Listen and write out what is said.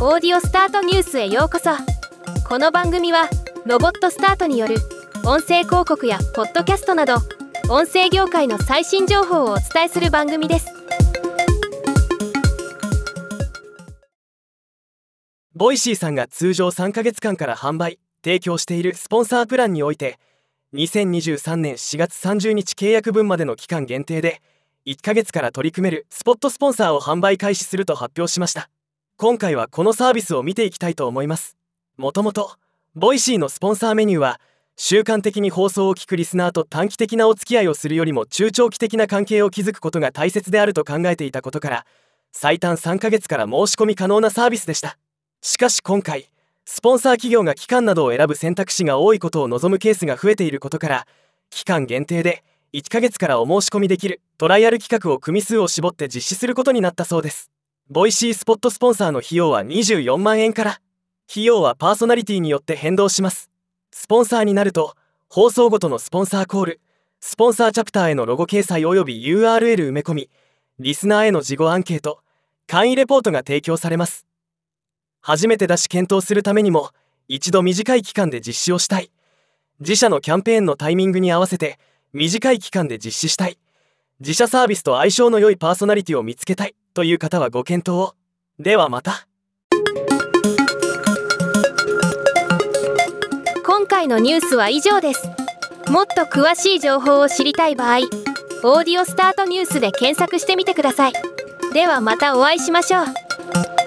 オーディオスタートニュースへようこそ。この番組はロボットスタートによる音声広告やポッドキャストなど音声業界の最新情報をお伝えする番組です。ボイシーさんが通常3ヶ月間から販売提供しているスポンサープランにおいて2023年4月30日契約分までの期間限定で1ヶ月から取り組めるスポットスポンサーを販売開始すると発表しました。今回はこのサービスを見ていきたいと思います。もともとボイシーのスポンサーメニューは習慣的に放送を聞くリスナーと短期的なお付き合いをするよりも中長期的な関係を築くことが大切であると考えていたことから最短3ヶ月から申し込み可能なサービスでした。しかし今回スポンサー企業が期間などを選ぶ選択肢が多いことを望むケースが増えていることから期間限定で1ヶ月からお申し込みできるトライアル企画を組数を絞って実施することになったそうです。Voicyスポットスポンサーの費用は24万円から。費用はパーソナリティによって変動します。スポンサーになると放送ごとのスポンサーコールスポンサーチャプターへのロゴ掲載及び URL 埋め込みリスナーへの事後アンケート簡易レポートが提供されます。初めてだし検討するためにも一度短い期間で実施をしたい。自社のキャンペーンのタイミングに合わせて短い期間で実施したい。自社サービスと相性の良いパーソナリティを見つけたいという方はご検討を。ではまた。今回のニュースは以上です。もっと詳しい情報を知りたい場合「オーディオスタートニュース」で検索してみてください。ではまたお会いしましょう。